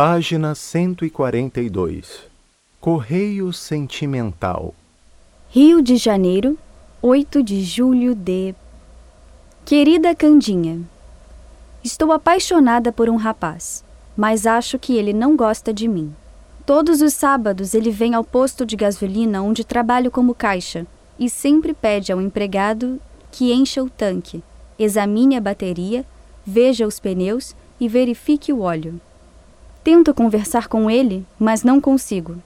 Página 142. Correio Sentimental. Rio de Janeiro, 8 de julho de. Querida Candinha, Estou apaixonada por um rapaz, mas acho que ele não gosta de mim. Todos os sábados ele vem ao posto de gasolina onde trabalho como caixa e sempre pede ao empregado que encha o tanque, examine a bateria, veja os pneus e verifique o óleo. Tento conversar com ele, mas não consigo.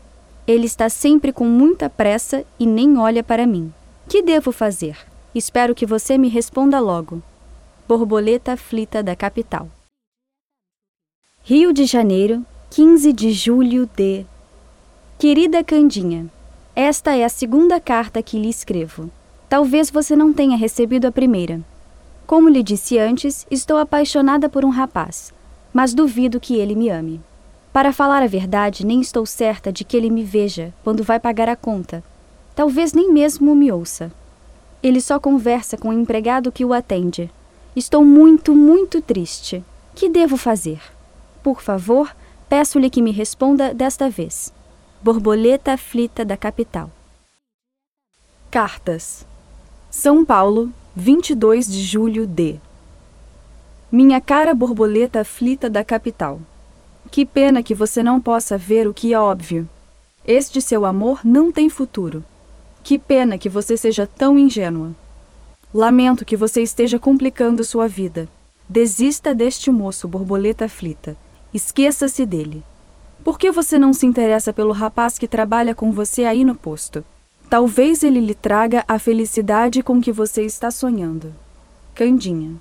Ele está sempre com muita pressa e nem olha para mim. Que devo fazer? Espero que você me responda logo. Borboleta aflita da capital. Rio de Janeiro, 15 de julho de. Querida Candinha, esta é a segunda carta que lhe escrevo. Talvez você não tenha recebido a primeira. Como lhe disse antes, estou apaixonada por um rapaz, mas duvido que ele me ame. Para falar a verdade, nem estou certa de que ele me veja quando vai pagar a conta. Talvez nem mesmo me ouça. Ele só conversa com o empregado que o atende. Estou muito, muito triste. Que devo fazer? Por favor, peço-lhe que me responda desta vez. Borboleta aflita da capital. Cartas. São Paulo, 22 de julho de. Minha cara borboleta aflita da capital. Que pena que você não possa ver o que é óbvio. Este seu amor não tem futuro. Que pena que você seja tão ingênua. Lamento que você esteja complicando sua vida. Desista deste moço, borboleta aflita. Esqueça-se dele. Por que você não se interessa pelo rapaz que trabalha com você aí no posto? Talvez ele lhe traga a felicidade com que você está sonhando. Candinha.